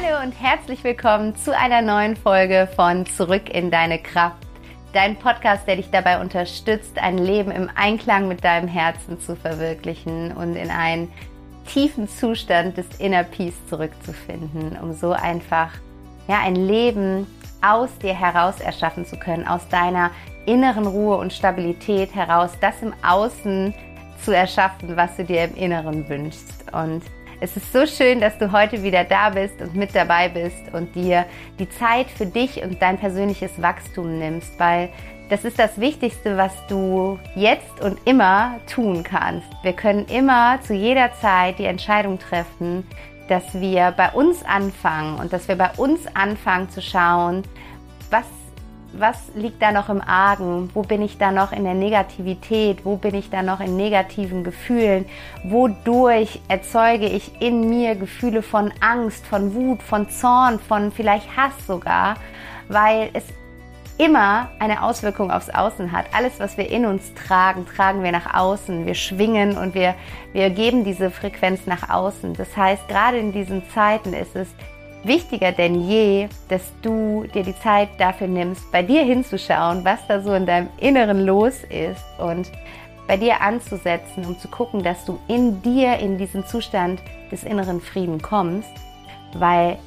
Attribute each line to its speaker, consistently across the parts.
Speaker 1: Hallo und herzlich willkommen zu einer neuen Folge von Zurück in deine Kraft. Dein Podcast, der dich dabei unterstützt, ein Leben im Einklang mit deinem Herzen zu verwirklichen und in einen tiefen Zustand des Inner Peace zurückzufinden, um so einfach ja, ein Leben aus dir heraus erschaffen zu können, aus deiner inneren Ruhe und Stabilität heraus, das im Außen zu erschaffen, was du dir im Inneren wünschst. Und es ist so schön, dass du heute wieder da bist und mit dabei bist und dir die Zeit für dich und dein persönliches Wachstum nimmst, weil das ist das Wichtigste, was du jetzt und immer tun kannst. Wir können immer zu jeder Zeit die Entscheidung treffen, dass wir bei uns anfangen und dass wir bei uns anfangen zu schauen, was was liegt da noch im Argen? Wo bin ich da noch in der Negativität? Wo bin ich da noch in negativen Gefühlen? Wodurch erzeuge ich in mir Gefühle von Angst, von Wut, von Zorn, von vielleicht Hass sogar? Weil es immer eine Auswirkung aufs Außen hat. Alles, was wir in uns tragen, tragen wir nach außen. Wir schwingen und wir, wir geben diese Frequenz nach außen. Das heißt, gerade in diesen Zeiten ist es wichtiger denn je, dass du dir die Zeit dafür nimmst, bei dir hinzuschauen, was da so in deinem Inneren los ist und bei dir anzusetzen, um zu gucken, dass du in dir in diesen Zustand des inneren Frieden kommst, weil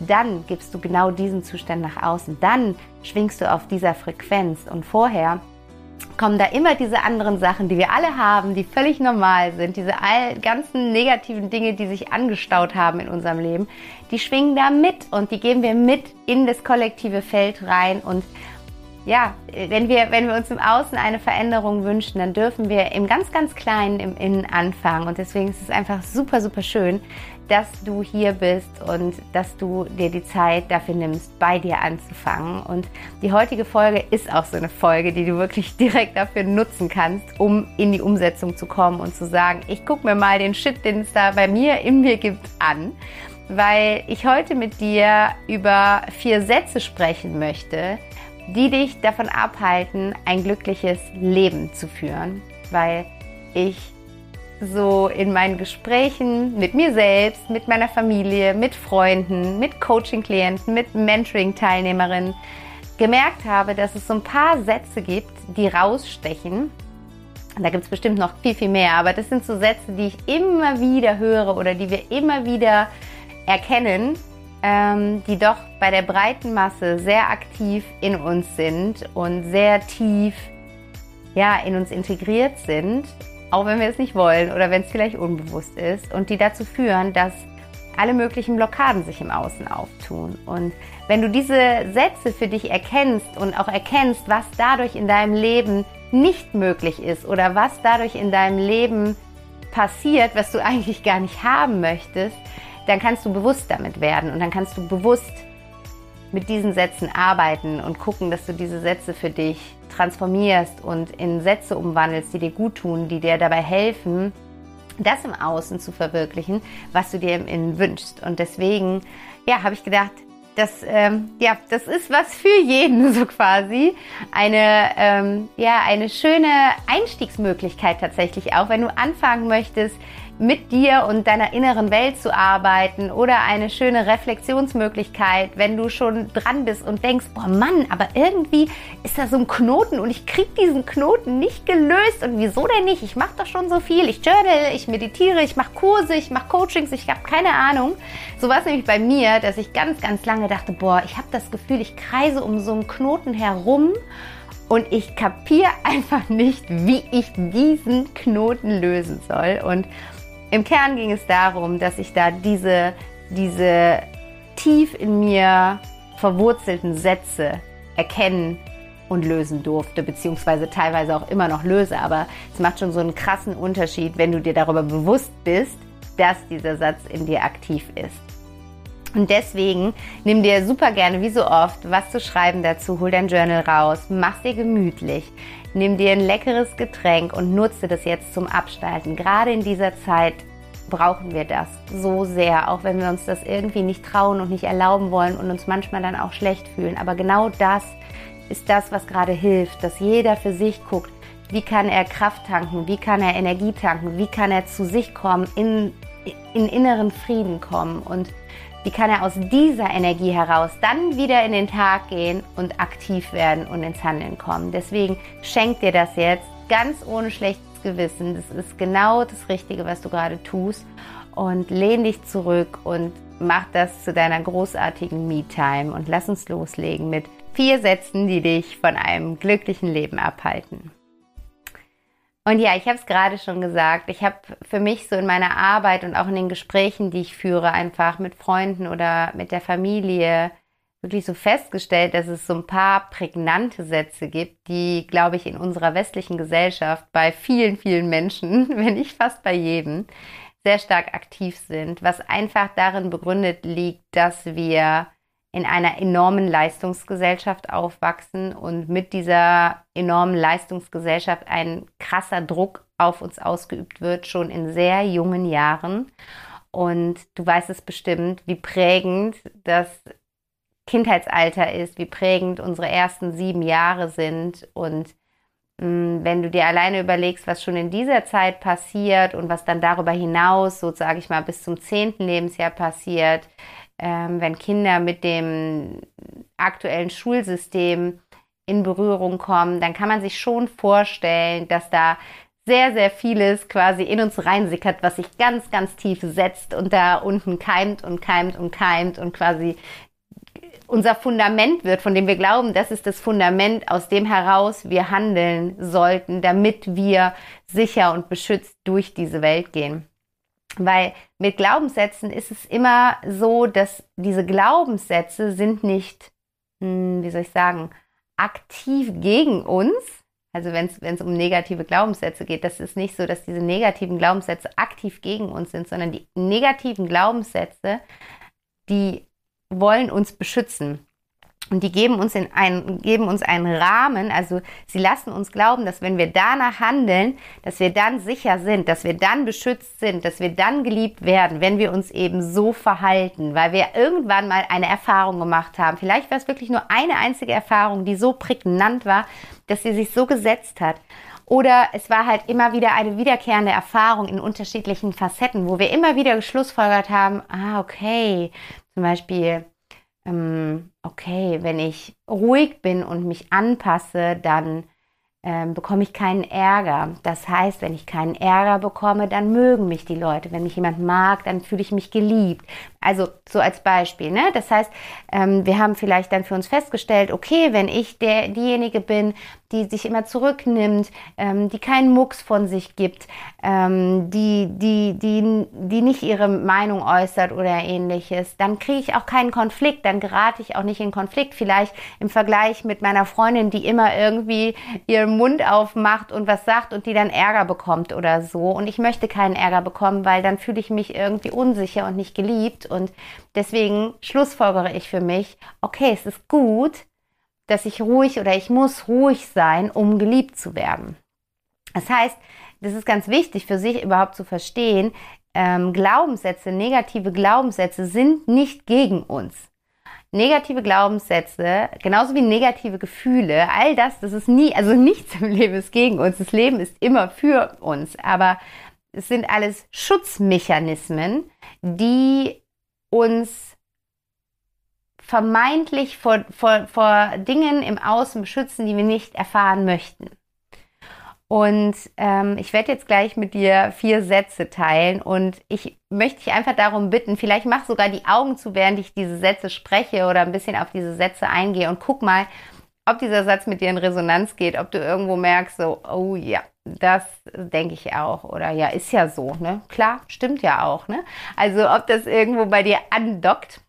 Speaker 1: dann gibst du genau diesen Zustand nach außen, dann schwingst du auf dieser Frequenz. Und vorher kommen da immer diese anderen Sachen, die wir alle haben, die völlig normal sind, diese all, ganzen negativen Dinge, die sich angestaut haben in unserem Leben, die schwingen da mit und die geben wir mit in das kollektive Feld rein und ja, wenn wir, wenn wir uns im Außen eine Veränderung wünschen, dann dürfen wir im ganz, ganz Kleinen im Innen anfangen. Und deswegen ist es einfach super, super schön, dass du hier bist und dass du dir die Zeit dafür nimmst, bei dir anzufangen. Und die heutige Folge ist auch so eine Folge, die du wirklich direkt dafür nutzen kannst, um in die Umsetzung zu kommen und zu sagen, ich gucke mir mal den Shit, den es da bei mir in mir gibt, an. Weil ich heute mit dir über vier Sätze sprechen möchte, die dich davon abhalten, ein glückliches Leben zu führen. Weil ich so in meinen Gesprächen mit mir selbst, mit meiner Familie, mit Freunden, mit Coaching-Klienten, mit Mentoring-Teilnehmerinnen gemerkt habe, dass es so ein paar Sätze gibt, die rausstechen. Da gibt es bestimmt noch viel, viel mehr, aber das sind so Sätze, die ich immer wieder höre oder die wir immer wieder erkennen, ähm, die doch bei der breiten Masse sehr aktiv in uns sind und sehr tief ja, in uns integriert sind auch wenn wir es nicht wollen oder wenn es vielleicht unbewusst ist und die dazu führen, dass alle möglichen Blockaden sich im Außen auftun. Und wenn du diese Sätze für dich erkennst und auch erkennst, was dadurch in deinem Leben nicht möglich ist oder was dadurch in deinem Leben passiert, was du eigentlich gar nicht haben möchtest, dann kannst du bewusst damit werden und dann kannst du bewusst mit diesen Sätzen arbeiten und gucken, dass du diese Sätze für dich transformierst und in Sätze umwandelst, die dir gut tun, die dir dabei helfen, das im Außen zu verwirklichen, was du dir im Innen wünschst. Und deswegen, ja, habe ich gedacht, das, ähm, ja, das ist was für jeden so quasi. Eine, ähm, ja, eine schöne Einstiegsmöglichkeit tatsächlich auch, wenn du anfangen möchtest, mit dir und deiner inneren Welt zu arbeiten oder eine schöne Reflexionsmöglichkeit, wenn du schon dran bist und denkst, boah Mann, aber irgendwie ist da so ein Knoten und ich krieg diesen Knoten nicht gelöst und wieso denn nicht? Ich mache doch schon so viel, ich journal, ich meditiere, ich mache Kurse, ich mache Coachings, ich habe keine Ahnung. So war es nämlich bei mir, dass ich ganz, ganz lange dachte, boah, ich habe das Gefühl, ich kreise um so einen Knoten herum und ich kapiere einfach nicht, wie ich diesen Knoten lösen soll. Und im Kern ging es darum, dass ich da diese, diese tief in mir verwurzelten Sätze erkennen und lösen durfte, beziehungsweise teilweise auch immer noch löse. Aber es macht schon so einen krassen Unterschied, wenn du dir darüber bewusst bist, dass dieser Satz in dir aktiv ist. Und deswegen nimm dir super gerne, wie so oft, was zu schreiben dazu, hol dein Journal raus, mach dir gemütlich, Nimm dir ein leckeres Getränk und nutze das jetzt zum Abstalten. Gerade in dieser Zeit brauchen wir das so sehr, auch wenn wir uns das irgendwie nicht trauen und nicht erlauben wollen und uns manchmal dann auch schlecht fühlen. Aber genau das ist das, was gerade hilft, dass jeder für sich guckt, wie kann er Kraft tanken, wie kann er Energie tanken, wie kann er zu sich kommen in in inneren Frieden kommen und wie kann er aus dieser Energie heraus dann wieder in den Tag gehen und aktiv werden und ins Handeln kommen. Deswegen schenk dir das jetzt ganz ohne schlechtes Gewissen. Das ist genau das Richtige, was du gerade tust. Und lehn dich zurück und mach das zu deiner großartigen Me-Time und lass uns loslegen mit vier Sätzen, die dich von einem glücklichen Leben abhalten. Und ja, ich habe es gerade schon gesagt, ich habe für mich so in meiner Arbeit und auch in den Gesprächen, die ich führe, einfach mit Freunden oder mit der Familie, wirklich so festgestellt, dass es so ein paar prägnante Sätze gibt, die, glaube ich, in unserer westlichen Gesellschaft bei vielen, vielen Menschen, wenn nicht fast bei jedem, sehr stark aktiv sind, was einfach darin begründet liegt, dass wir in einer enormen Leistungsgesellschaft aufwachsen und mit dieser enormen Leistungsgesellschaft ein krasser Druck auf uns ausgeübt wird, schon in sehr jungen Jahren. Und du weißt es bestimmt, wie prägend das Kindheitsalter ist, wie prägend unsere ersten sieben Jahre sind. Und mh, mm, wenn du dir alleine überlegst, was schon in dieser Zeit passiert und was dann darüber hinaus, so sage ich mal, bis zum zehnten Lebensjahr passiert, ähm, wenn Kinder mit dem aktuellen Schulsystem in Berührung kommen, dann kann man sich schon vorstellen, dass da sehr, sehr vieles quasi in uns reinsickert, was sich ganz, ganz tief setzt und da unten keimt und keimt und keimt und quasi unser Fundament wird, von dem wir glauben, das ist das Fundament, aus dem heraus wir handeln sollten, damit wir sicher und beschützt durch diese Welt gehen. Weil mit Glaubenssätzen ist es immer so, dass diese Glaubenssätze sind nicht, hm, wie soll ich sagen, aktiv gegen uns. Also wenn es um negative Glaubenssätze geht, das ist nicht so, dass diese negativen Glaubenssätze aktiv gegen uns sind, sondern die negativen Glaubenssätze, die wollen uns beschützen. Und die geben uns, in einen, geben uns einen Rahmen, also sie lassen uns glauben, dass wenn wir danach handeln, dass wir dann sicher sind, dass wir dann beschützt sind, dass wir dann geliebt werden, wenn wir uns eben so verhalten, weil wir irgendwann mal eine Erfahrung gemacht haben. Vielleicht war es wirklich nur eine einzige Erfahrung, die so prägnant war, dass sie sich so gesetzt hat. Oder es war halt immer wieder eine wiederkehrende Erfahrung in unterschiedlichen Facetten, wo wir immer wieder geschlussfolgert haben, ah, okay, zum Beispiel, ähm, okay, wenn ich ruhig bin und mich anpasse, dann ähm, bekomme ich keinen Ärger. Das heißt, wenn ich keinen Ärger bekomme, dann mögen mich die Leute. Wenn mich jemand mag, dann fühle ich mich geliebt. Also so als Beispiel. Ne? Das heißt, ähm, wir haben vielleicht dann für uns festgestellt, okay, wenn ich der, diejenige bin, die sich immer zurücknimmt, ähm, die keinen Mucks von sich gibt, ähm, die, die, die, die nicht ihre Meinung äußert oder ähnliches, dann kriege ich auch keinen Konflikt, dann gerate ich auch nicht in Konflikt. Vielleicht im Vergleich mit meiner Freundin, die immer irgendwie ihren Mund aufmacht und was sagt und die dann Ärger bekommt oder so. Und ich möchte keinen Ärger bekommen, weil dann fühle ich mich irgendwie unsicher und nicht geliebt. Und deswegen schlussfolgere ich für mich, okay, es ist gut, dass ich ruhig oder ich muss ruhig sein, um geliebt zu werden. Das heißt, das ist ganz wichtig für sich überhaupt zu verstehen, ähm, Glaubenssätze, negative Glaubenssätze sind nicht gegen uns. Negative Glaubenssätze, genauso wie negative Gefühle, all das, das ist nie, also nichts im Leben ist gegen uns. Das Leben ist immer für uns. Aber es sind alles Schutzmechanismen, die uns vermeintlich vor, vor, vor Dingen im Außen beschützen, die wir nicht erfahren möchten. Und ähm, ich werde jetzt gleich mit dir vier Sätze teilen und ich möchte dich einfach darum bitten, vielleicht mach sogar die Augen zu, während ich diese Sätze spreche oder ein bisschen auf diese Sätze eingehe und guck mal, ob dieser Satz mit dir in Resonanz geht, ob du irgendwo merkst, so, oh ja, das denke ich auch. Oder ja, ist ja so, ne? Klar, stimmt ja auch, ne? Also ob das irgendwo bei dir andockt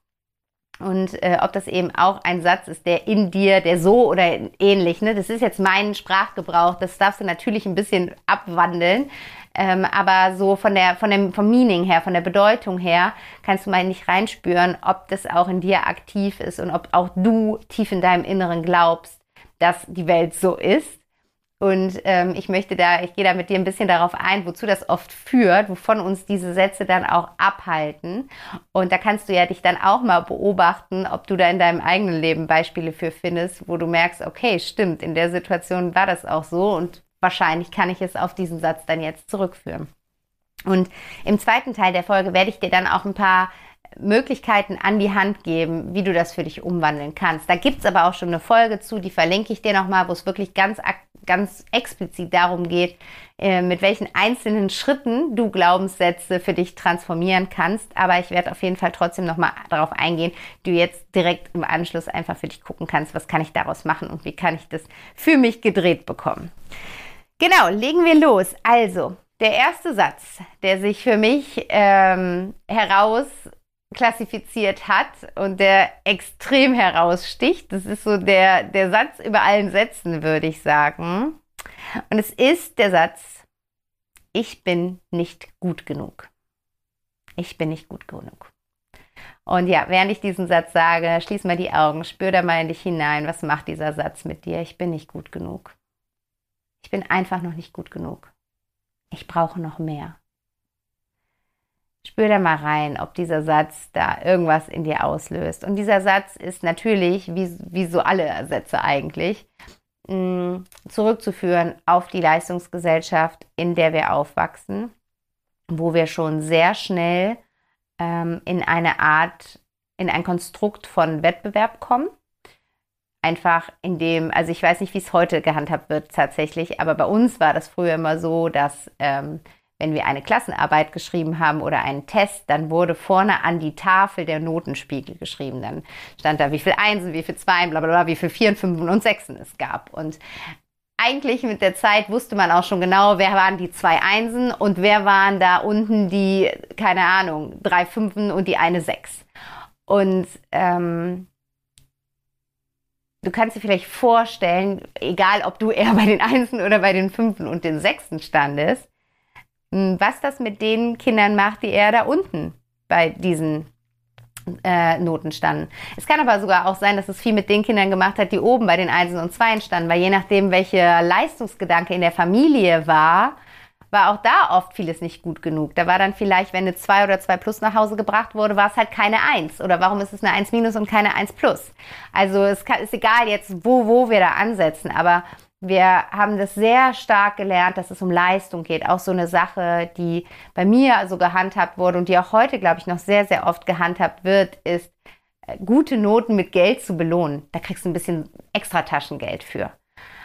Speaker 1: und äh, ob das eben auch ein Satz ist, der in dir, der so oder ähnlich, ne, das ist jetzt mein Sprachgebrauch, das darfst du natürlich ein bisschen abwandeln, ähm, aber so von der, von dem, vom Meaning her, von der Bedeutung her, kannst du mal nicht reinspüren, ob das auch in dir aktiv ist und ob auch du tief in deinem Inneren glaubst, dass die Welt so ist und ähm, ich möchte da, ich gehe da mit dir ein bisschen darauf ein, wozu das oft führt, wovon uns diese Sätze dann auch abhalten. Und da kannst du ja dich dann auch mal beobachten, ob du da in deinem eigenen Leben Beispiele für findest, wo du merkst, okay, stimmt, in der Situation war das auch so und wahrscheinlich kann ich es auf diesen Satz dann jetzt zurückführen. Und im zweiten Teil der Folge werde ich dir dann auch ein paar Möglichkeiten an die Hand geben, wie du das für dich umwandeln kannst. Da gibt es aber auch schon eine Folge zu, die verlinke ich dir nochmal, wo es wirklich ganz, ganz explizit darum geht, äh, mit welchen einzelnen Schritten du Glaubenssätze für dich transformieren kannst. Aber ich werde auf jeden Fall trotzdem nochmal darauf eingehen, du jetzt direkt im Anschluss einfach für dich gucken kannst, was kann ich daraus machen und wie kann ich das für mich gedreht bekommen. Genau, legen wir los. Also, der erste Satz, der sich für mich ähm, heraus klassifiziert hat und der extrem heraussticht. Das ist so der, der Satz über allen Sätzen, würde ich sagen. Und es ist der Satz, ich bin nicht gut genug. Ich bin nicht gut genug. Und ja, während ich diesen Satz sage, schließ mal die Augen, spür da mal in dich hinein, was macht dieser Satz mit dir? Ich bin nicht gut genug. Ich bin einfach noch nicht gut genug. Ich brauche noch mehr. Spür da mal rein, ob dieser Satz da irgendwas in dir auslöst. Und dieser Satz ist natürlich, wie, wie so alle Sätze eigentlich, mm, zurückzuführen auf die Leistungsgesellschaft, in der wir aufwachsen, wo wir schon sehr schnell ähm, in eine Art, in ein Konstrukt von Wettbewerb kommen. Einfach in dem, also ich weiß nicht, wie es heute gehandhabt wird tatsächlich, aber bei uns war das früher immer so, dass ähm, wenn wir eine Klassenarbeit geschrieben haben oder einen Test, dann wurde vorne an die Tafel der Notenspiegel geschrieben. Dann stand da, wie viel Einsen, wie viel Zweien, bla bla bla, wie viel Vieren, Fünfen und Sechsen es gab. Und eigentlich mit der Zeit wusste man auch schon genau, wer waren die zwei Einsen und wer waren da unten die, keine Ahnung, drei Fünfen und die eine Sechs. Und ähm, du kannst dir vielleicht vorstellen, egal ob du eher bei den Einsen oder bei den Fünfen und den Sechsen standest, was das mit den Kindern macht, die eher da unten bei diesen äh, Noten standen. Es kann aber sogar auch sein, dass es viel mit den Kindern gemacht hat, die oben bei den Einsen und Zweien standen, weil je nachdem, welcher Leistungsgedanke in der Familie war, war auch da oft vieles nicht gut genug. Da war dann vielleicht, wenn eine 2 oder 2 plus nach Hause gebracht wurde, war es halt keine 1. Oder warum ist es eine 1 minus und keine 1 plus? Also es kann, ist egal jetzt, wo, wo wir da ansetzen, aber wir haben das sehr stark gelernt, dass es um Leistung geht. Auch so eine Sache, die bei mir so gehandhabt wurde und die auch heute, glaube ich, noch sehr, sehr oft gehandhabt wird, ist, äh, gute Noten mit Geld zu belohnen. Da kriegst du ein bisschen extra Taschengeld für.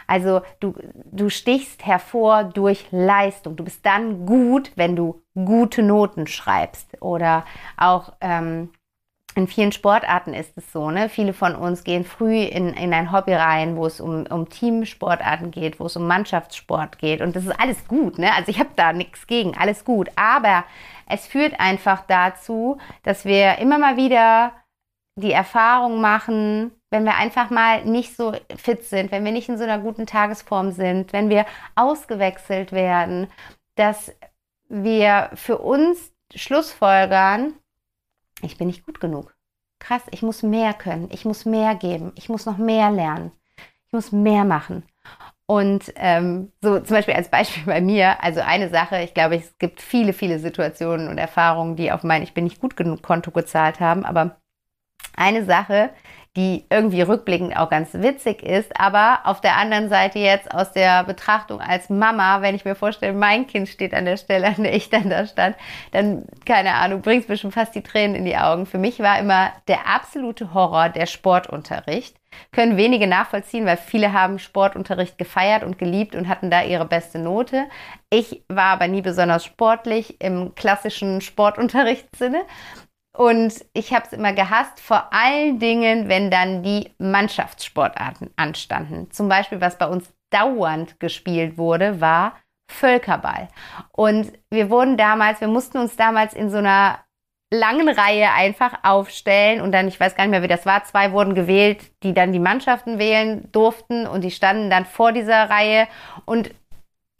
Speaker 1: Also du, du stichst hervor durch Leistung. Du bist dann gut, wenn du gute Noten schreibst. Oder auch ähm, in vielen Sportarten ist es so, ne? Viele von uns gehen früh in, in ein Hobby rein, wo es um, um Teamsportarten geht, wo es um Mannschaftssport geht. Und das ist alles gut, ne? Also ich habe da nichts gegen, alles gut. Aber es führt einfach dazu, dass wir immer mal wieder die Erfahrung machen, wenn wir einfach mal nicht so fit sind, wenn wir nicht in so einer guten Tagesform sind, wenn wir ausgewechselt werden, dass wir für uns Schlussfolgern, ich bin nicht gut genug. Krass, ich muss mehr können, ich muss mehr geben, ich muss noch mehr lernen, ich muss mehr machen. Und ähm, so zum Beispiel als Beispiel bei mir, also eine Sache, ich glaube, es gibt viele, viele Situationen und Erfahrungen, die auf mein Ich bin nicht gut genug Konto gezahlt haben, aber eine Sache, die irgendwie rückblickend auch ganz witzig ist, aber auf der anderen Seite jetzt aus der Betrachtung als Mama, wenn ich mir vorstelle, mein Kind steht an der Stelle, an der ich dann da stand, dann, keine Ahnung, bringt es mir schon fast die Tränen in die Augen. Für mich war immer der absolute Horror der Sportunterricht. Können wenige nachvollziehen, weil viele haben Sportunterricht gefeiert und geliebt und hatten da ihre beste Note. Ich war aber nie besonders sportlich im klassischen Sportunterrichtssinne und ich habe es immer gehasst, vor allen Dingen, wenn dann die Mannschaftssportarten anstanden. Zum Beispiel, was bei uns dauernd gespielt wurde, war Völkerball. Und wir wurden damals, wir mussten uns damals in so einer langen Reihe einfach aufstellen und dann, ich weiß gar nicht mehr, wie das war, zwei wurden gewählt, die dann die Mannschaften wählen durften und die standen dann vor dieser Reihe und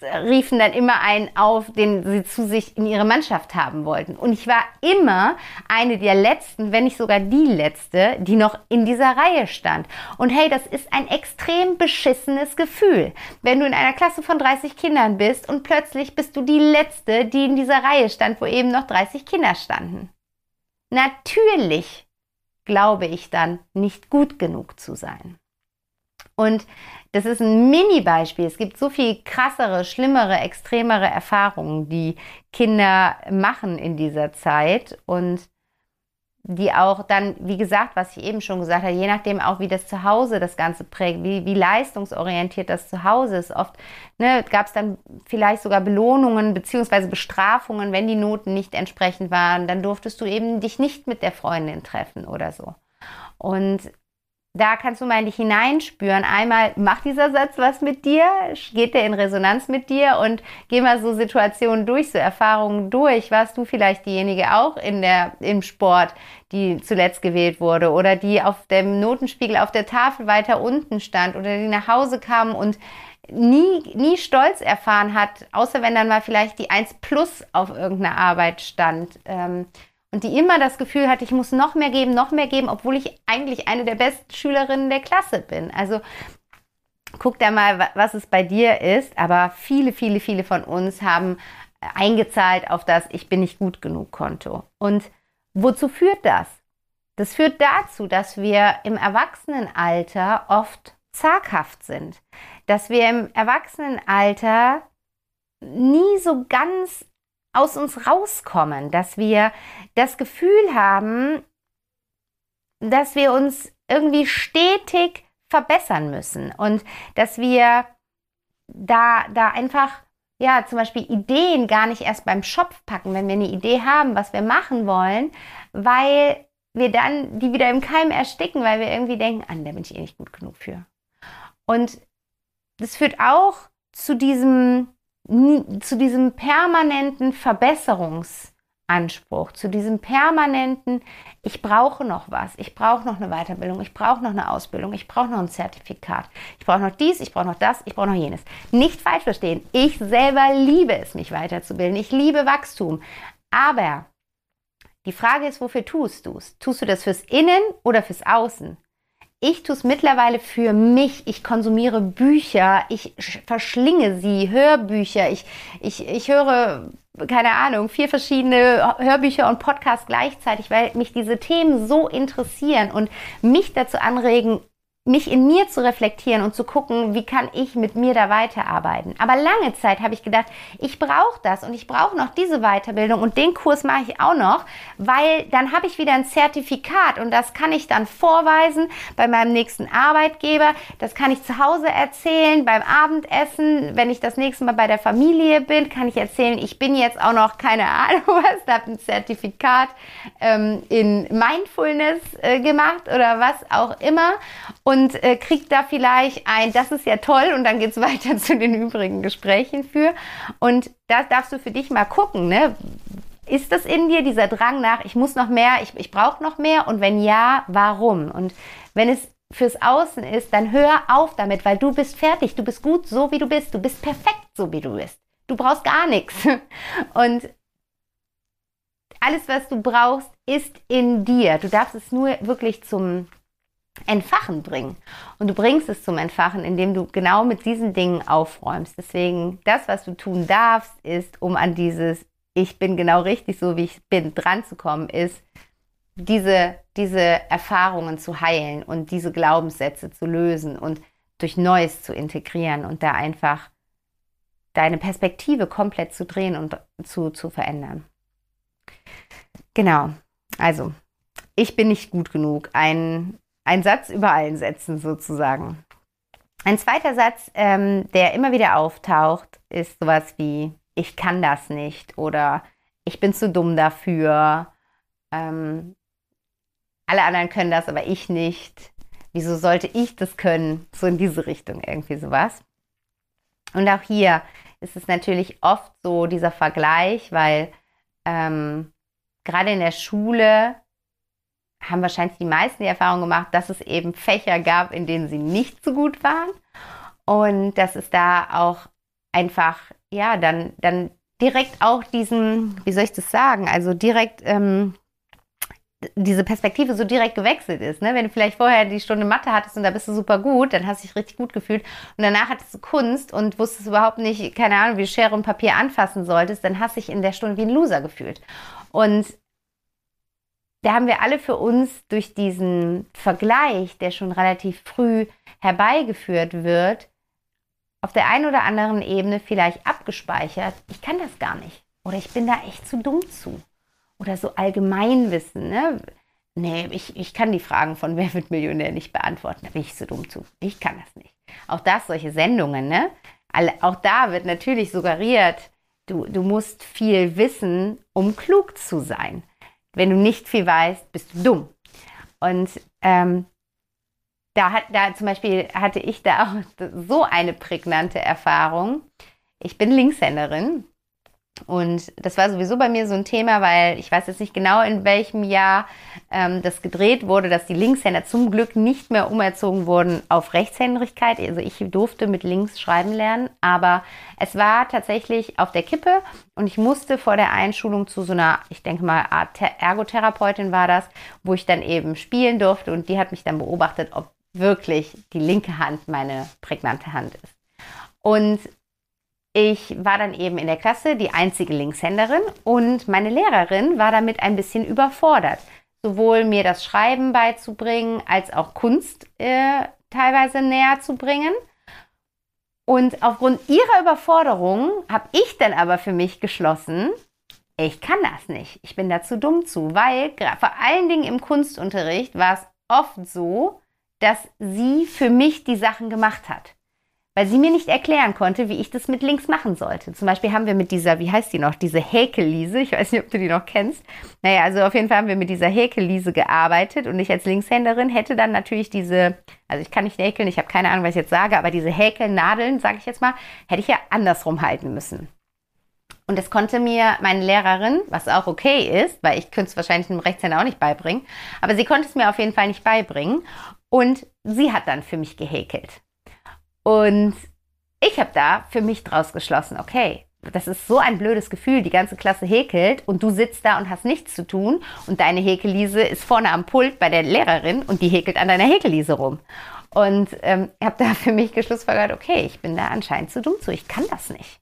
Speaker 1: riefen dann immer einen auf, den sie zu sich in ihre Mannschaft haben wollten. Und ich war immer eine der letzten, wenn nicht sogar die letzte, die noch in dieser Reihe stand. Und hey, das ist ein extrem beschissenes Gefühl, wenn du in einer Klasse von 30 Kindern bist und plötzlich bist du die letzte, die in dieser Reihe stand, wo eben noch 30 Kinder standen. Natürlich glaube ich dann nicht gut genug zu sein. Und das ist ein Mini-Beispiel. Es gibt so viel krassere, schlimmere, extremere Erfahrungen, die Kinder machen in dieser Zeit und die auch dann, wie gesagt, was ich eben schon gesagt habe, je nachdem auch, wie das Zuhause das Ganze prägt, wie, wie leistungsorientiert das Zuhause ist. Oft ne, gab es dann vielleicht sogar Belohnungen beziehungsweise Bestrafungen, wenn die Noten nicht entsprechend waren. Dann durftest du eben dich nicht mit der Freundin treffen oder so. Und da kannst du mal in dich hineinspüren. Einmal macht dieser Satz was mit dir, geht der in Resonanz mit dir und geh mal so Situationen durch, so Erfahrungen durch. Warst du vielleicht diejenige auch in der, im Sport, die zuletzt gewählt wurde oder die auf dem Notenspiegel auf der Tafel weiter unten stand oder die nach Hause kam und nie, nie Stolz erfahren hat, außer wenn dann mal vielleicht die 1 plus auf irgendeiner Arbeit stand. Ähm, und die immer das Gefühl hatte, ich muss noch mehr geben, noch mehr geben, obwohl ich eigentlich eine der besten Schülerinnen der Klasse bin. Also guck da mal, was es bei dir ist. Aber viele, viele, viele von uns haben eingezahlt auf das Ich bin nicht gut genug Konto. Und wozu führt das? Das führt dazu, dass wir im Erwachsenenalter oft zaghaft sind. Dass wir im Erwachsenenalter nie so ganz aus uns rauskommen, dass wir das Gefühl haben, dass wir uns irgendwie stetig verbessern müssen und dass wir da, da einfach, ja, zum Beispiel Ideen gar nicht erst beim Schopf packen, wenn wir eine Idee haben, was wir machen wollen, weil wir dann die wieder im Keim ersticken, weil wir irgendwie denken, an, ah, da bin ich eh nicht gut genug für. Und das führt auch zu diesem zu diesem permanenten Verbesserungsanspruch, zu diesem permanenten, ich brauche noch was, ich brauche noch eine Weiterbildung, ich brauche noch eine Ausbildung, ich brauche noch ein Zertifikat, ich brauche noch dies, ich brauche noch das, ich brauche noch jenes. Nicht falsch verstehen, ich selber liebe es, mich weiterzubilden, ich liebe Wachstum, aber die Frage ist, wofür tust du es? Tust du das fürs Innen oder fürs Außen? Ich tue es mittlerweile für mich. Ich konsumiere Bücher, ich verschlinge sie, Hörbücher. Ich, ich, ich höre, keine Ahnung, vier verschiedene Hörbücher und Podcasts gleichzeitig, weil mich diese Themen so interessieren und mich dazu anregen, mich in mir zu reflektieren und zu gucken, wie kann ich mit mir da weiterarbeiten. Aber lange Zeit habe ich gedacht, ich brauche das und ich brauche noch diese Weiterbildung und den Kurs mache ich auch noch, weil dann habe ich wieder ein Zertifikat und das kann ich dann vorweisen bei meinem nächsten Arbeitgeber. Das kann ich zu Hause erzählen, beim Abendessen, wenn ich das nächste Mal bei der Familie bin, kann ich erzählen, ich bin jetzt auch noch, keine Ahnung was, habe ein Zertifikat ähm, in Mindfulness äh, gemacht oder was auch immer und äh, kriegt da vielleicht ein, das ist ja toll und dann geht es weiter zu den übrigen Gesprächen für. Und da darfst du für dich mal gucken, ne? Ist das in dir dieser Drang nach, ich muss noch mehr, ich, ich brauche noch mehr? Und wenn ja, warum? Und wenn es fürs Außen ist, dann hör auf damit, weil du bist fertig, du bist gut so, wie du bist, du bist perfekt so, wie du bist. Du brauchst gar nichts. Und alles, was du brauchst, ist in dir. Du darfst es nur wirklich zum Entfachen bringen. Und du bringst es zum Entfachen, indem du genau mit diesen Dingen aufräumst. Deswegen, das, was du tun darfst, ist, um an dieses Ich bin genau richtig so, wie ich bin, dran zu kommen, ist, diese, diese Erfahrungen zu heilen und diese Glaubenssätze zu lösen und durch Neues zu integrieren und da einfach deine Perspektive komplett zu drehen und zu, zu verändern. Genau, also ich bin nicht gut genug. Ein ein Satz über allen Sätzen sozusagen. Ein zweiter Satz, ähm, der immer wieder auftaucht, ist sowas wie, ich kann das nicht oder ich bin zu dumm dafür. Ähm, alle anderen können das, aber ich nicht. Wieso sollte ich das können? So in diese Richtung irgendwie sowas. Und auch hier ist es natürlich oft so dieser Vergleich, weil ähm, gerade in der Schule haben wahrscheinlich die meisten die Erfahrung gemacht, dass es eben Fächer gab, in denen sie nicht so gut waren. Und dass es da auch einfach, ja, dann, dann direkt auch diesen, wie soll ich das sagen, also direkt ähm, diese Perspektive so direkt gewechselt ist. Ne? Wenn du vielleicht vorher die Stunde Mathe hattest und da bist du super gut, dann hast du dich richtig gut gefühlt und danach hattest du Kunst und wusstest überhaupt nicht, keine Ahnung, wie Schere und Papier anfassen solltest, dann hast du dich in der Stunde wie ein Loser gefühlt. Und da haben wir alle für uns durch diesen Vergleich, der schon relativ früh herbeigeführt wird, auf der einen oder anderen Ebene vielleicht abgespeichert, ich kann das gar nicht. Oder ich bin da echt zu dumm zu. Oder so Allgemeinwissen. Ne? Nee, ich, ich kann die Fragen von Wer wird Millionär nicht beantworten. Da bin ich zu dumm zu. Ich kann das nicht. Auch das, solche Sendungen, ne? Auch da wird natürlich suggeriert, du, du musst viel wissen, um klug zu sein. Wenn du nicht viel weißt, bist du dumm. Und ähm, da hat da zum Beispiel hatte ich da auch so eine prägnante Erfahrung. Ich bin Linkshänderin und das war sowieso bei mir so ein Thema, weil ich weiß jetzt nicht genau, in welchem Jahr ähm, das gedreht wurde, dass die Linkshänder zum Glück nicht mehr umerzogen wurden auf Rechtshändigkeit. Also ich durfte mit links schreiben lernen, aber es war tatsächlich auf der Kippe und ich musste vor der Einschulung zu so einer, ich denke mal, Art Ergotherapeutin war das, wo ich dann eben spielen durfte und die hat mich dann beobachtet, ob wirklich die linke Hand meine prägnante Hand ist. Und ich war dann eben in der Klasse die einzige Linkshänderin und meine Lehrerin war damit ein bisschen überfordert, sowohl mir das Schreiben beizubringen als auch Kunst äh, teilweise näher zu bringen. Und aufgrund ihrer Überforderung habe ich dann aber für mich geschlossen, ich kann das nicht. Ich bin dazu dumm zu, weil vor allen Dingen im Kunstunterricht war es oft so, dass sie für mich die Sachen gemacht hat weil sie mir nicht erklären konnte, wie ich das mit links machen sollte. Zum Beispiel haben wir mit dieser, wie heißt die noch, diese Häkelliese, ich weiß nicht, ob du die noch kennst. Naja, also auf jeden Fall haben wir mit dieser Häkelliese gearbeitet und ich als Linkshänderin hätte dann natürlich diese, also ich kann nicht häkeln, ich habe keine Ahnung, was ich jetzt sage, aber diese Häkelnadeln, sage ich jetzt mal, hätte ich ja andersrum halten müssen. Und das konnte mir meine Lehrerin, was auch okay ist, weil ich könnte es wahrscheinlich einem Rechtshänder auch nicht beibringen, aber sie konnte es mir auf jeden Fall nicht beibringen. Und sie hat dann für mich gehäkelt. Und ich habe da für mich draus geschlossen, okay, das ist so ein blödes Gefühl, die ganze Klasse häkelt und du sitzt da und hast nichts zu tun und deine Häkelliese ist vorne am Pult bei der Lehrerin und die häkelt an deiner Häkelliese rum. Und ähm, habe da für mich geschlussfolgert, okay, ich bin da anscheinend zu dumm zu, ich kann das nicht.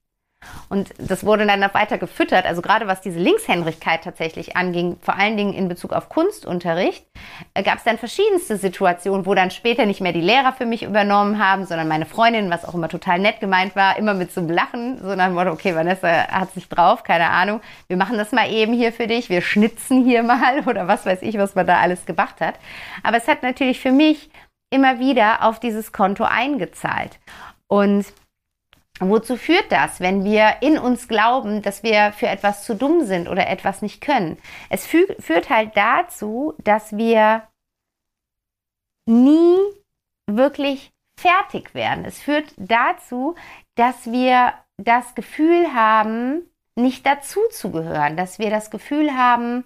Speaker 1: Und das wurde dann noch weiter gefüttert. Also gerade was diese Linkshändigkeit tatsächlich anging, vor allen Dingen in Bezug auf Kunstunterricht, äh, gab es dann verschiedenste Situationen, wo dann später nicht mehr die Lehrer für mich übernommen haben, sondern meine Freundin, was auch immer total nett gemeint war, immer mit einem Lachen, so nach dem Motto, okay, Vanessa hat sich drauf, keine Ahnung, wir machen das mal eben hier für dich, wir schnitzen hier mal oder was weiß ich, was man da alles gemacht hat. Aber es hat natürlich für mich immer wieder auf dieses Konto eingezahlt. Und Wozu führt das, wenn wir in uns glauben, dass wir für etwas zu dumm sind oder etwas nicht können? Es fü führt halt dazu, dass wir nie wirklich fertig werden. Es führt dazu, dass wir das Gefühl haben, nicht dazu zu gehören, dass wir das Gefühl haben,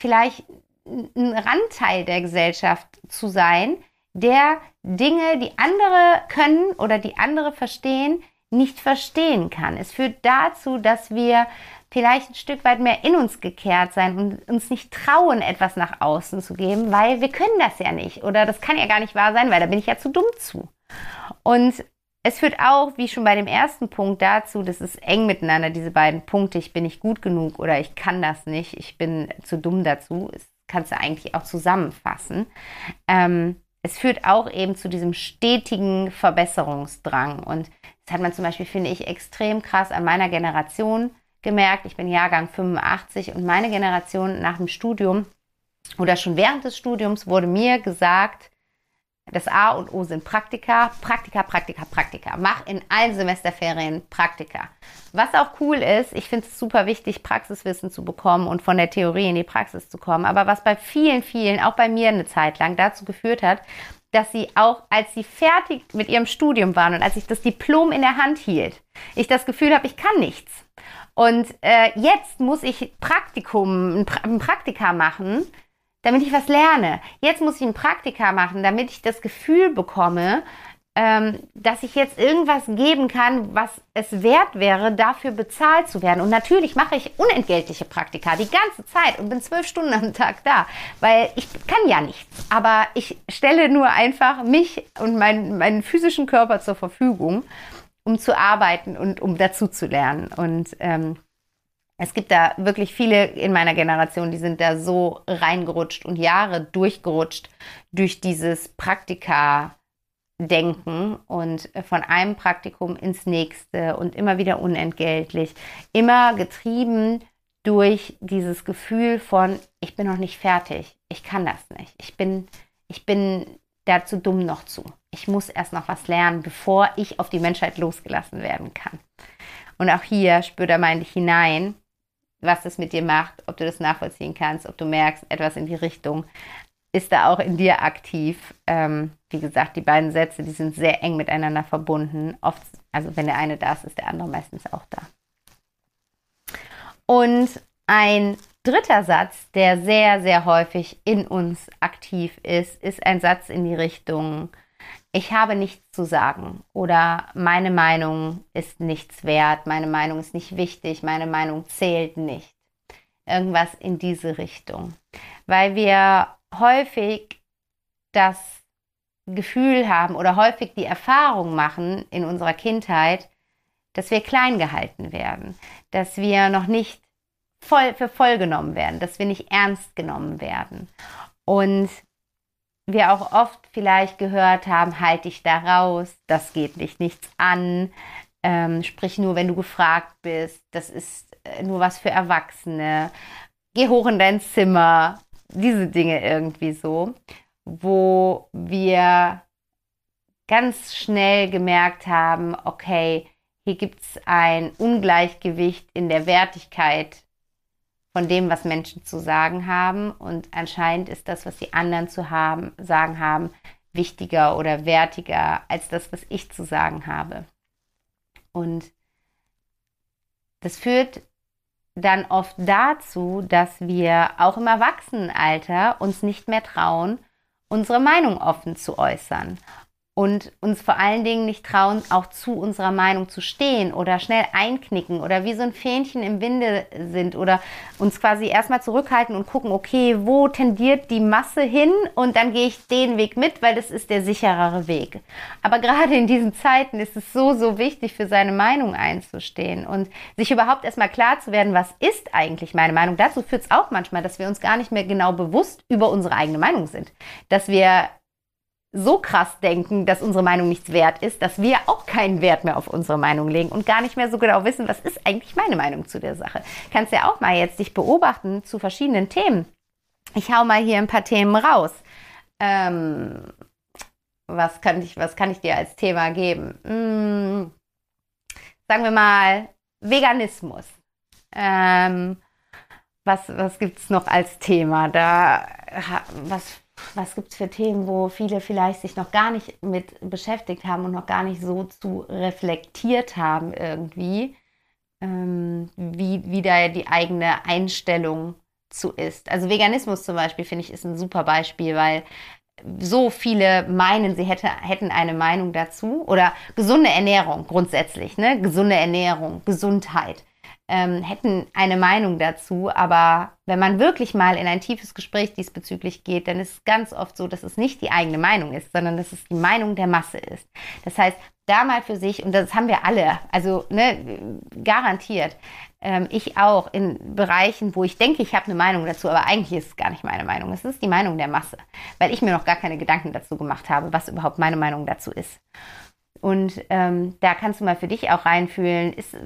Speaker 1: vielleicht ein Randteil der Gesellschaft zu sein, der Dinge, die andere können oder die andere verstehen, nicht verstehen kann. Es führt dazu, dass wir vielleicht ein Stück weit mehr in uns gekehrt sein und uns nicht trauen, etwas nach außen zu geben, weil wir können das ja nicht. Oder das kann ja gar nicht wahr sein, weil da bin ich ja zu dumm zu. Und es führt auch, wie schon bei dem ersten Punkt, dazu, das ist eng miteinander, diese beiden Punkte, ich bin nicht gut genug oder ich kann das nicht, ich bin zu dumm dazu. Das kannst du eigentlich auch zusammenfassen. Ähm, es führt auch eben zu diesem stetigen Verbesserungsdrang. Und das hat man zum Beispiel, finde ich, extrem krass an meiner Generation gemerkt. Ich bin Jahrgang 85 und meine Generation nach dem Studium oder schon während des Studiums wurde mir gesagt, das A und O sind Praktika, Praktika, Praktika, Praktika. Mach in allen Semesterferien Praktika. Was auch cool ist, ich finde es super wichtig, Praxiswissen zu bekommen und von der Theorie in die Praxis zu kommen. Aber was bei vielen, vielen, auch bei mir eine Zeit lang dazu geführt hat, dass sie auch, als sie fertig mit ihrem Studium waren und als ich das Diplom in der Hand hielt, ich das Gefühl habe, ich kann nichts. Und äh, jetzt muss ich Praktikum, ein, pra ein Praktika machen, damit ich was lerne. Jetzt muss ich ein Praktika machen, damit ich das Gefühl bekomme, ähm, dass ich jetzt irgendwas geben kann, was es wert wäre, dafür bezahlt zu werden. Und natürlich mache ich unentgeltliche Praktika die ganze Zeit und bin zwölf Stunden am Tag da, weil ich kann ja nichts. Aber ich stelle nur einfach mich und mein, meinen physischen Körper zur Verfügung, um zu arbeiten und um dazu zu lernen. Und ähm, es gibt da wirklich viele in meiner Generation, die sind da so reingerutscht und Jahre durchgerutscht durch dieses Praktika. Denken und von einem Praktikum ins nächste und immer wieder unentgeltlich, immer getrieben durch dieses Gefühl von, ich bin noch nicht fertig, ich kann das nicht, ich bin, ich bin dazu dumm noch zu. Ich muss erst noch was lernen, bevor ich auf die Menschheit losgelassen werden kann. Und auch hier spür da mal dich hinein, was das mit dir macht, ob du das nachvollziehen kannst, ob du merkst, etwas in die Richtung ist da auch in dir aktiv. Ähm, wie gesagt, die beiden Sätze, die sind sehr eng miteinander verbunden. Oft, also wenn der eine da ist, ist der andere meistens auch da. Und ein dritter Satz, der sehr, sehr häufig in uns aktiv ist, ist ein Satz in die Richtung, ich habe nichts zu sagen oder meine Meinung ist nichts wert, meine Meinung ist nicht wichtig, meine Meinung zählt nicht. Irgendwas in diese Richtung. Weil wir häufig das Gefühl haben oder häufig die Erfahrung machen in unserer Kindheit, dass wir klein gehalten werden, dass wir noch nicht voll für voll genommen werden, dass wir nicht ernst genommen werden. Und wir auch oft vielleicht gehört haben, halt dich da raus, das geht dich nichts an, ähm, sprich nur, wenn du gefragt bist, das ist äh, nur was für Erwachsene, geh hoch in dein Zimmer, diese Dinge irgendwie so, wo wir ganz schnell gemerkt haben, okay, hier gibt es ein Ungleichgewicht in der Wertigkeit von dem, was Menschen zu sagen haben. Und anscheinend ist das, was die anderen zu haben, sagen haben, wichtiger oder wertiger als das, was ich zu sagen habe. Und das führt dann oft dazu, dass wir auch im Erwachsenenalter uns nicht mehr trauen, unsere Meinung offen zu äußern und uns vor allen Dingen nicht trauen, auch zu unserer Meinung zu stehen oder schnell einknicken oder wie so ein Fähnchen im Winde sind oder uns quasi erstmal zurückhalten und gucken, okay, wo tendiert die Masse hin und dann gehe ich den Weg mit, weil das ist der sicherere Weg. Aber gerade in diesen Zeiten ist es so, so wichtig, für seine Meinung einzustehen und sich überhaupt erstmal klar zu werden, was ist eigentlich meine Meinung. Dazu führt es auch manchmal, dass wir uns gar nicht mehr genau bewusst über unsere eigene Meinung sind. Dass wir so krass denken, dass unsere Meinung nichts wert ist, dass wir auch keinen Wert mehr auf unsere Meinung legen und gar nicht mehr so genau wissen, was ist eigentlich meine Meinung zu der Sache. Kannst ja auch mal jetzt dich beobachten zu verschiedenen Themen. Ich hau mal hier ein paar Themen raus. Ähm, was, kann ich, was kann ich dir als Thema geben? Hm, sagen wir mal Veganismus. Ähm, was was gibt es noch als Thema? Da, was was gibt es für Themen, wo viele vielleicht sich noch gar nicht mit beschäftigt haben und noch gar nicht so zu reflektiert haben irgendwie, ähm, wie, wie da die eigene Einstellung zu ist. Also Veganismus zum Beispiel finde ich ist ein super Beispiel, weil so viele meinen, sie hätte, hätten eine Meinung dazu oder gesunde Ernährung grundsätzlich, ne? Gesunde Ernährung, Gesundheit ähm, hätten eine Meinung dazu. Aber wenn man wirklich mal in ein tiefes Gespräch diesbezüglich geht, dann ist es ganz oft so, dass es nicht die eigene Meinung ist, sondern dass es die Meinung der Masse ist. Das heißt, da mal für sich, und das haben wir alle, also ne, garantiert, ähm, ich auch in Bereichen, wo ich denke, ich habe eine Meinung dazu, aber eigentlich ist es gar nicht meine Meinung. Es ist die Meinung der Masse, weil ich mir noch gar keine Gedanken dazu gemacht habe, was überhaupt meine Meinung dazu ist. Und ähm, da kannst du mal für dich auch reinfühlen, ist,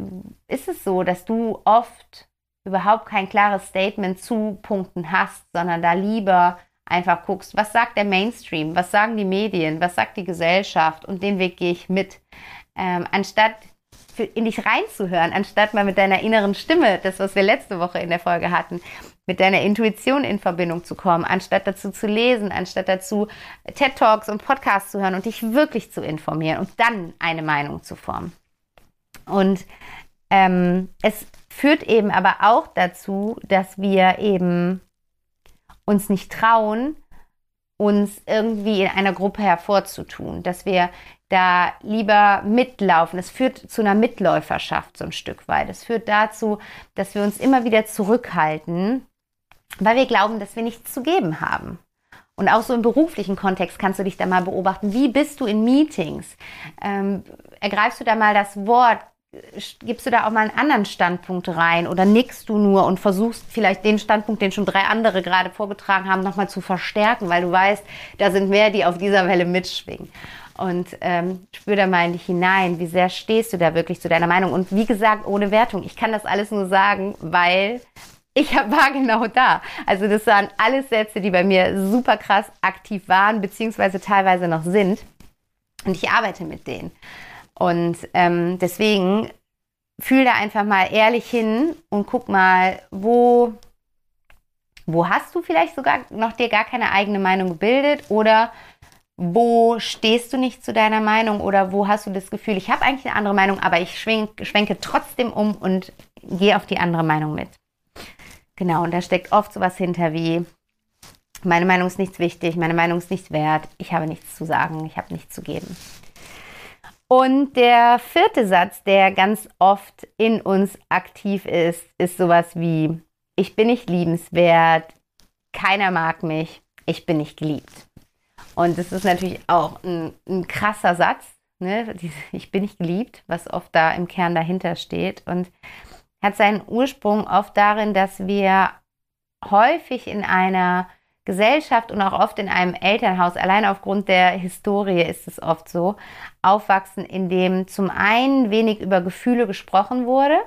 Speaker 1: ist es so, dass du oft überhaupt kein klares Statement zu Punkten hast, sondern da lieber einfach guckst, was sagt der Mainstream, was sagen die Medien, was sagt die Gesellschaft und den Weg gehe ich mit. Ähm, anstatt in dich reinzuhören, anstatt mal mit deiner inneren Stimme, das, was wir letzte Woche in der Folge hatten, mit deiner Intuition in Verbindung zu kommen, anstatt dazu zu lesen, anstatt dazu TED Talks und Podcasts zu hören und dich wirklich zu informieren und dann eine Meinung zu formen. Und ähm, es führt eben aber auch dazu, dass wir eben uns nicht trauen, uns irgendwie in einer Gruppe hervorzutun, dass wir da lieber mitlaufen. Es führt zu einer Mitläuferschaft so ein Stück weit. Es führt dazu, dass wir uns immer wieder zurückhalten weil wir glauben, dass wir nichts zu geben haben. Und auch so im beruflichen Kontext kannst du dich da mal beobachten. Wie bist du in Meetings? Ähm, ergreifst du da mal das Wort? gibst du da auch mal einen anderen Standpunkt rein oder nickst du nur und versuchst vielleicht den Standpunkt, den schon drei andere gerade vorgetragen haben, nochmal zu verstärken, weil du weißt, da sind mehr, die auf dieser Welle mitschwingen. Und ähm, spür da mal in dich hinein, wie sehr stehst du da wirklich zu deiner Meinung. Und wie gesagt, ohne Wertung. Ich kann das alles nur sagen, weil ich war genau da. Also das waren alles Sätze, die bei mir super krass aktiv waren, beziehungsweise teilweise noch sind. Und ich arbeite mit denen. Und ähm, deswegen fühl da einfach mal ehrlich hin und guck mal, wo, wo hast du vielleicht sogar noch dir gar keine eigene Meinung gebildet oder wo stehst du nicht zu deiner Meinung oder wo hast du das Gefühl, ich habe eigentlich eine andere Meinung, aber ich schwenke, schwenke trotzdem um und gehe auf die andere Meinung mit. Genau, und da steckt oft sowas hinter wie, meine Meinung ist nichts wichtig, meine Meinung ist nichts wert, ich habe nichts zu sagen, ich habe nichts zu geben. Und der vierte Satz, der ganz oft in uns aktiv ist, ist sowas wie, ich bin nicht liebenswert, keiner mag mich, ich bin nicht geliebt. Und das ist natürlich auch ein, ein krasser Satz, ne? ich bin nicht geliebt, was oft da im Kern dahinter steht. Und hat seinen Ursprung oft darin, dass wir häufig in einer Gesellschaft und auch oft in einem Elternhaus, allein aufgrund der Historie ist es oft so, aufwachsen, in dem zum einen wenig über Gefühle gesprochen wurde,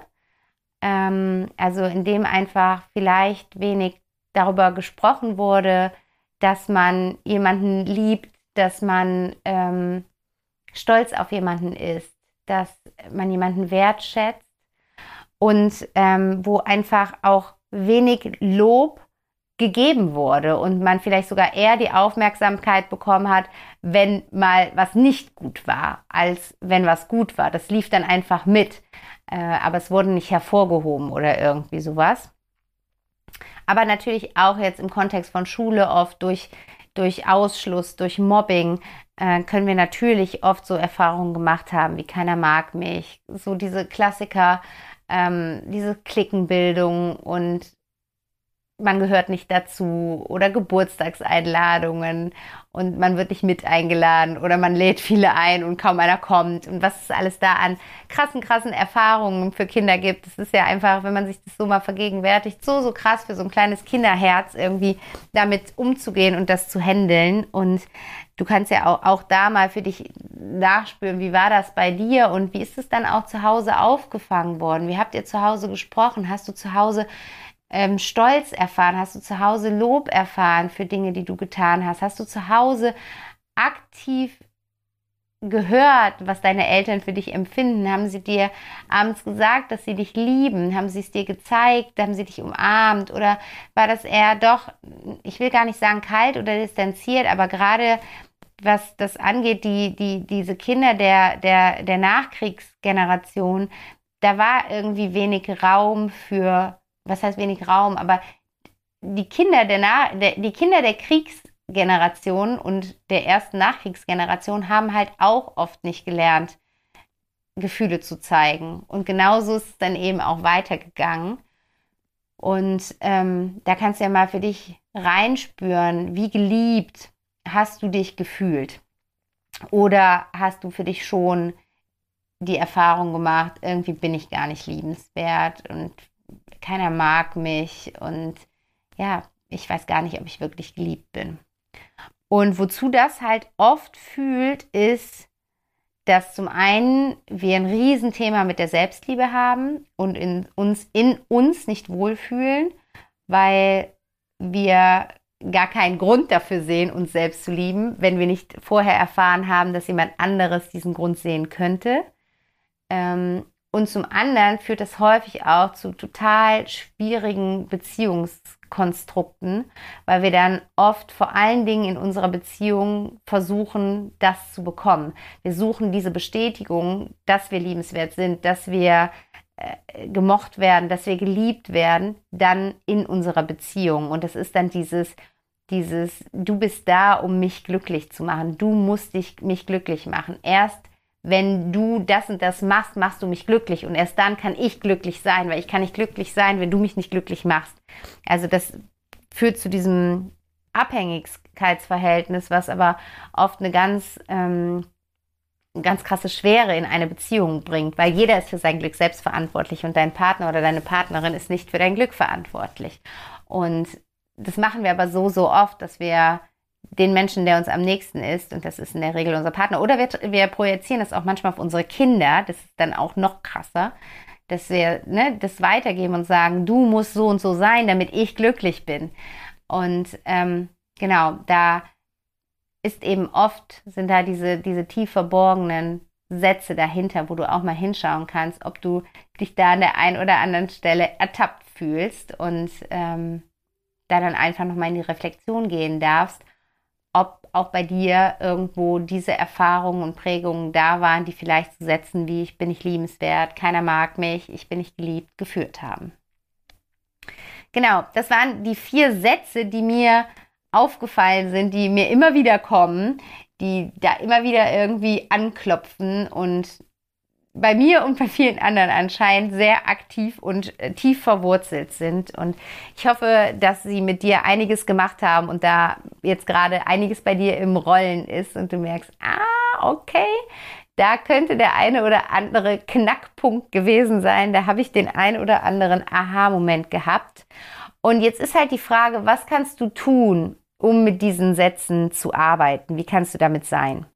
Speaker 1: ähm, also in dem einfach vielleicht wenig darüber gesprochen wurde, dass man jemanden liebt, dass man ähm, stolz auf jemanden ist, dass man jemanden wertschätzt und ähm, wo einfach auch wenig Lob gegeben wurde und man vielleicht sogar eher die Aufmerksamkeit bekommen hat, wenn mal was nicht gut war, als wenn was gut war. Das lief dann einfach mit, äh, aber es wurde nicht hervorgehoben oder irgendwie sowas. Aber natürlich auch jetzt im Kontext von Schule oft durch, durch Ausschluss, durch Mobbing äh, können wir natürlich oft so Erfahrungen gemacht haben, wie keiner mag mich. So diese Klassiker, ähm, diese Klickenbildung und man gehört nicht dazu oder Geburtstagseinladungen und man wird nicht mit eingeladen oder man lädt viele ein und kaum einer kommt und was es alles da an krassen, krassen Erfahrungen für Kinder gibt. Das ist ja einfach, wenn man sich das so mal vergegenwärtigt, so, so krass für so ein kleines Kinderherz irgendwie damit umzugehen und das zu handeln und du kannst ja auch, auch da mal für dich nachspüren, wie war das bei dir und wie ist es dann auch zu Hause aufgefangen worden? Wie habt ihr zu Hause gesprochen? Hast du zu Hause ähm, Stolz erfahren? Hast du zu Hause Lob erfahren für Dinge, die du getan hast? Hast du zu Hause aktiv gehört, was deine Eltern für dich empfinden? Haben sie dir abends gesagt, dass sie dich lieben? Haben sie es dir gezeigt? Haben sie dich umarmt? Oder war das eher doch, ich will gar nicht sagen kalt oder distanziert, aber gerade was das angeht, die, die, diese Kinder der, der, der Nachkriegsgeneration, da war irgendwie wenig Raum für was heißt wenig Raum, aber die Kinder der, Na der, die Kinder der Kriegsgeneration und der ersten Nachkriegsgeneration haben halt auch oft nicht gelernt, Gefühle zu zeigen. Und genauso ist es dann eben auch weitergegangen. Und ähm, da kannst du ja mal für dich reinspüren, wie geliebt hast du dich gefühlt? Oder hast du für dich schon die Erfahrung gemacht, irgendwie bin ich gar nicht liebenswert und keiner mag mich und ja, ich weiß gar nicht, ob ich wirklich geliebt bin. Und wozu das halt oft fühlt, ist, dass zum einen wir ein Riesenthema mit der Selbstliebe haben und in uns, in uns nicht wohlfühlen, weil wir gar keinen Grund dafür sehen, uns selbst zu lieben, wenn wir nicht vorher erfahren haben, dass jemand anderes diesen Grund sehen könnte. Ähm, und zum anderen führt das häufig auch zu total schwierigen Beziehungskonstrukten, weil wir dann oft vor allen Dingen in unserer Beziehung versuchen, das zu bekommen. Wir suchen diese Bestätigung, dass wir liebenswert sind, dass wir äh, gemocht werden, dass wir geliebt werden, dann in unserer Beziehung. Und das ist dann dieses, dieses, du bist da, um mich glücklich zu machen. Du musst dich, mich glücklich machen. Erst wenn du das und das machst, machst du mich glücklich und erst dann kann ich glücklich sein, weil ich kann nicht glücklich sein, wenn du mich nicht glücklich machst. Also das führt zu diesem Abhängigkeitsverhältnis, was aber oft eine ganz, ähm, ganz krasse Schwere in eine Beziehung bringt, weil jeder ist für sein Glück selbst verantwortlich und dein Partner oder deine Partnerin ist nicht für dein Glück verantwortlich. Und das machen wir aber so, so oft, dass wir den Menschen, der uns am nächsten ist, und das ist in der Regel unser Partner, oder wir, wir projizieren das auch manchmal auf unsere Kinder, das ist dann auch noch krasser, dass wir ne, das weitergeben und sagen, du musst so und so sein, damit ich glücklich bin. Und ähm, genau, da ist eben oft, sind da diese, diese tief verborgenen Sätze dahinter, wo du auch mal hinschauen kannst, ob du dich da an der einen oder anderen Stelle ertappt fühlst und ähm, da dann einfach nochmal in die Reflexion gehen darfst, auch bei dir irgendwo diese Erfahrungen und Prägungen da waren, die vielleicht zu Sätzen wie ich bin nicht liebenswert, keiner mag mich, ich bin nicht geliebt geführt haben. Genau, das waren die vier Sätze, die mir aufgefallen sind, die mir immer wieder kommen, die da immer wieder irgendwie anklopfen und bei mir und bei vielen anderen anscheinend sehr aktiv und äh, tief verwurzelt sind. Und ich hoffe, dass sie mit dir einiges gemacht haben und da jetzt gerade einiges bei dir im Rollen ist und du merkst, ah, okay, da könnte der eine oder andere Knackpunkt gewesen sein. Da habe ich den ein oder anderen Aha-Moment gehabt. Und jetzt ist halt die Frage, was kannst du tun, um mit diesen Sätzen zu arbeiten? Wie kannst du damit sein?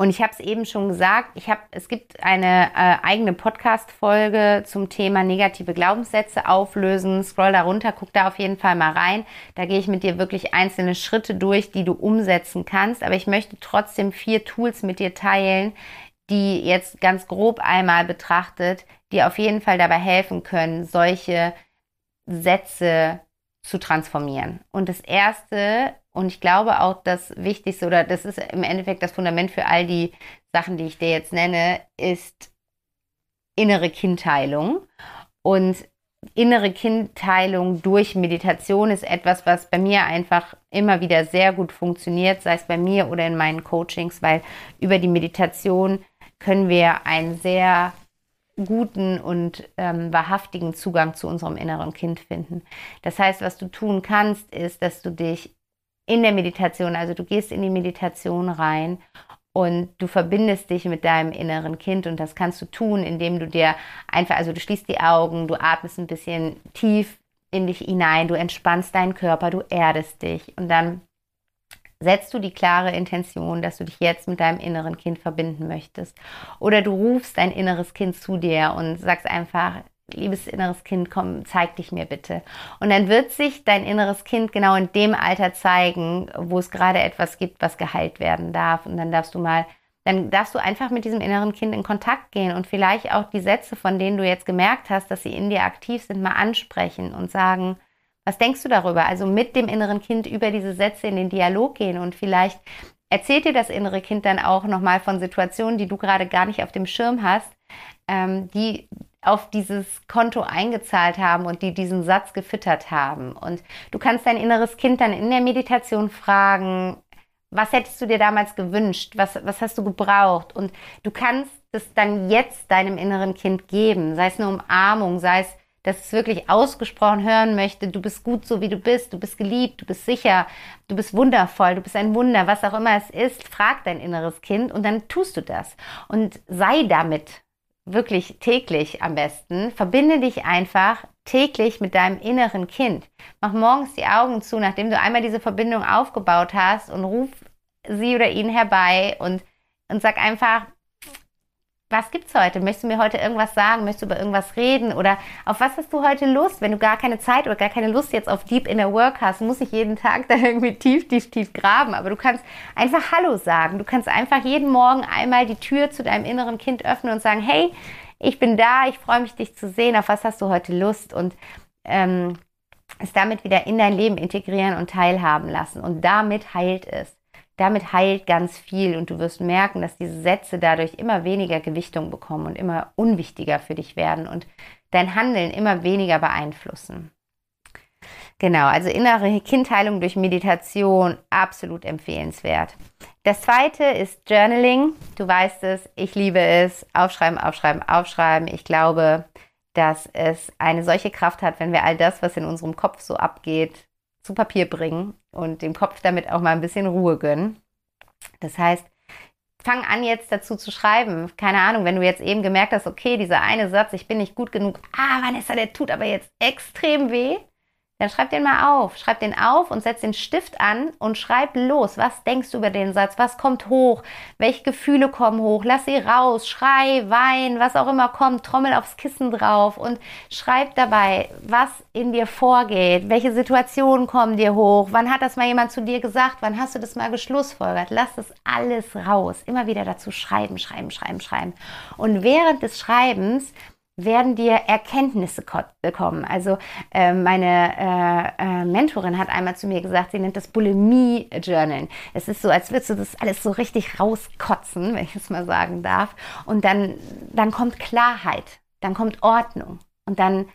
Speaker 1: Und ich habe es eben schon gesagt, ich habe, es gibt eine äh, eigene Podcast-Folge zum Thema negative Glaubenssätze auflösen. Scroll da runter, guck da auf jeden Fall mal rein. Da gehe ich mit dir wirklich einzelne Schritte durch, die du umsetzen kannst. Aber ich möchte trotzdem vier Tools mit dir teilen, die jetzt ganz grob einmal betrachtet, die auf jeden Fall dabei helfen können, solche Sätze zu transformieren. Und das erste, und ich glaube auch das Wichtigste, oder das ist im Endeffekt das Fundament für all die Sachen, die ich dir jetzt nenne, ist innere Kindheilung. Und innere Kindheilung durch Meditation ist etwas, was bei mir einfach immer wieder sehr gut funktioniert, sei es bei mir oder in meinen Coachings, weil über die Meditation können wir ein sehr guten und ähm, wahrhaftigen Zugang zu unserem inneren Kind finden. Das heißt, was du tun kannst, ist, dass du dich in der Meditation, also du gehst in die Meditation rein und du verbindest dich mit deinem inneren Kind und das kannst du tun, indem du dir einfach, also du schließt die Augen, du atmest ein bisschen tief in dich hinein, du entspannst deinen Körper, du erdest dich und dann setzt du die klare Intention, dass du dich jetzt mit deinem inneren Kind verbinden möchtest. Oder du rufst dein inneres Kind zu dir und sagst einfach, liebes inneres Kind, komm, zeig dich mir bitte. Und dann wird sich dein inneres Kind genau in dem Alter zeigen, wo es gerade etwas gibt, was geheilt werden darf. Und dann darfst du mal, dann darfst du einfach mit diesem inneren Kind in Kontakt gehen und vielleicht auch die Sätze, von denen du jetzt gemerkt hast, dass sie in dir aktiv sind, mal ansprechen und sagen, was denkst du darüber? Also mit dem inneren Kind über diese Sätze in den Dialog gehen und vielleicht erzählt dir das innere Kind dann auch nochmal von Situationen, die du gerade gar nicht auf dem Schirm hast, ähm, die auf dieses Konto eingezahlt haben und die diesen Satz gefüttert haben. Und du kannst dein inneres Kind dann in der Meditation fragen, was hättest du dir damals gewünscht? Was, was hast du gebraucht? Und du kannst es dann jetzt deinem inneren Kind geben, sei es eine Umarmung, sei es dass es wirklich ausgesprochen hören möchte, du bist gut so wie du bist, du bist geliebt, du bist sicher, du bist wundervoll, du bist ein Wunder, was auch immer es ist, frag dein inneres Kind und dann tust du das und sei damit wirklich täglich am besten. Verbinde dich einfach täglich mit deinem inneren Kind. Mach morgens die Augen zu, nachdem du einmal diese Verbindung aufgebaut hast und ruf sie oder ihn herbei und, und sag einfach, was gibt's heute? Möchtest du mir heute irgendwas sagen? Möchtest du über irgendwas reden? Oder auf was hast du heute Lust? Wenn du gar keine Zeit oder gar keine Lust jetzt auf Deep Inner Work hast, muss ich jeden Tag da irgendwie tief, tief, tief graben. Aber du kannst einfach Hallo sagen. Du kannst einfach jeden Morgen einmal die Tür zu deinem inneren Kind öffnen und sagen, hey, ich bin da, ich freue mich, dich zu sehen. Auf was hast du heute Lust? Und ähm, es damit wieder in dein Leben integrieren und teilhaben lassen. Und damit heilt es damit heilt ganz viel und du wirst merken, dass diese Sätze dadurch immer weniger Gewichtung bekommen und immer unwichtiger für dich werden und dein Handeln immer weniger beeinflussen. Genau, also innere Kindheilung durch Meditation, absolut empfehlenswert. Das zweite ist Journaling. Du weißt es, ich liebe es. Aufschreiben, aufschreiben, aufschreiben. Ich glaube, dass es eine solche Kraft hat, wenn wir all das, was in unserem Kopf so abgeht, zu Papier bringen und dem Kopf damit auch mal ein bisschen Ruhe gönnen. Das heißt, fang an jetzt dazu zu schreiben. Keine Ahnung, wenn du jetzt eben gemerkt hast, okay, dieser eine Satz, ich bin nicht gut genug, ah, Vanessa, der tut aber jetzt extrem weh dann schreib den mal auf. Schreib den auf und setz den Stift an und schreib los. Was denkst du über den Satz? Was kommt hoch? Welche Gefühle kommen hoch? Lass sie raus. Schrei, wein, was auch immer kommt. Trommel aufs Kissen drauf und schreib dabei, was in dir vorgeht. Welche Situationen kommen dir hoch? Wann hat das mal jemand zu dir gesagt? Wann hast du das mal geschlussfolgert? Lass das alles raus. Immer wieder dazu schreiben, schreiben, schreiben, schreiben. Und während des Schreibens werden dir Erkenntnisse bekommen. Also äh, meine äh, äh, Mentorin hat einmal zu mir gesagt, sie nennt das Bulimie-Journal. Es ist so, als würdest du das alles so richtig rauskotzen, wenn ich es mal sagen darf. Und dann, dann kommt Klarheit, dann kommt Ordnung und dann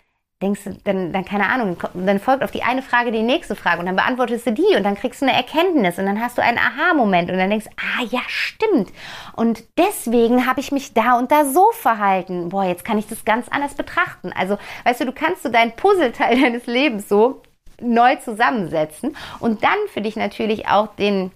Speaker 1: denkst du, dann, dann keine Ahnung, dann folgt auf die eine Frage die nächste Frage und dann beantwortest du die und dann kriegst du eine Erkenntnis und dann hast du einen Aha-Moment und dann denkst, ah ja, stimmt. Und deswegen habe ich mich da und da so verhalten. Boah, jetzt kann ich das ganz anders betrachten. Also, weißt du, du kannst so dein Puzzleteil deines Lebens so neu zusammensetzen und dann für dich natürlich auch den